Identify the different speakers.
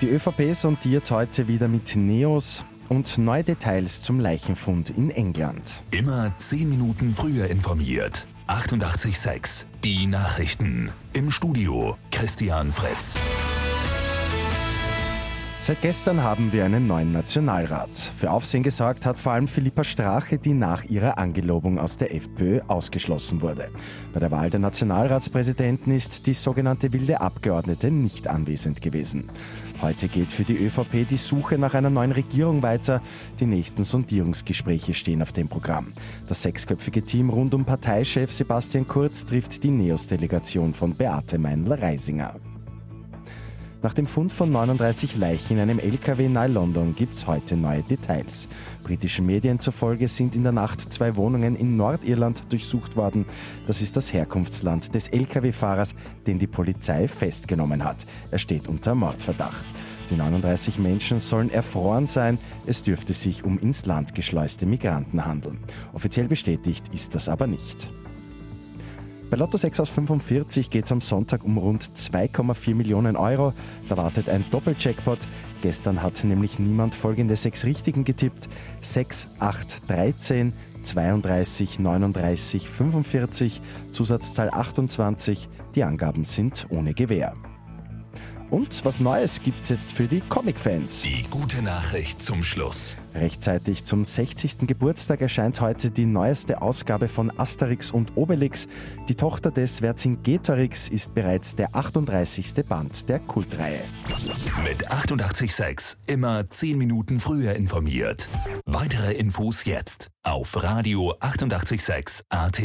Speaker 1: Die ÖVP sondiert heute wieder mit Neos und neue Details zum Leichenfund in England.
Speaker 2: Immer 10 Minuten früher informiert. 88.6 Die Nachrichten. Im Studio Christian Fritz.
Speaker 1: Seit gestern haben wir einen neuen Nationalrat. Für Aufsehen gesorgt hat vor allem Philippa Strache, die nach ihrer Angelobung aus der FPÖ ausgeschlossen wurde. Bei der Wahl der Nationalratspräsidenten ist die sogenannte wilde Abgeordnete nicht anwesend gewesen. Heute geht für die ÖVP die Suche nach einer neuen Regierung weiter. Die nächsten Sondierungsgespräche stehen auf dem Programm. Das sechsköpfige Team rund um Parteichef Sebastian Kurz trifft die NEOS-Delegation von Beate Meinl-Reisinger. Nach dem Fund von 39 Leichen in einem LKW nahe London gibt es heute neue Details. Britischen Medien zufolge sind in der Nacht zwei Wohnungen in Nordirland durchsucht worden. Das ist das Herkunftsland des LKW-Fahrers, den die Polizei festgenommen hat. Er steht unter Mordverdacht. Die 39 Menschen sollen erfroren sein. Es dürfte sich um ins Land geschleuste Migranten handeln. Offiziell bestätigt ist das aber nicht. Bei Lotto 6 aus 45 geht es am Sonntag um rund 2,4 Millionen Euro. Da wartet ein Doppeljackpot. Gestern hat nämlich niemand folgende sechs Richtigen getippt. 6, 8, 13, 32, 39, 45, Zusatzzahl 28. Die Angaben sind ohne Gewähr. Und was Neues gibt's jetzt für die Comic-Fans.
Speaker 2: Die gute Nachricht zum Schluss.
Speaker 1: Rechtzeitig zum 60. Geburtstag erscheint heute die neueste Ausgabe von Asterix und Obelix. Die Tochter des Vercingetorix ist bereits der 38. Band der Kultreihe.
Speaker 2: Mit 886 immer 10 Minuten früher informiert. Weitere Infos jetzt auf Radio 886 AT.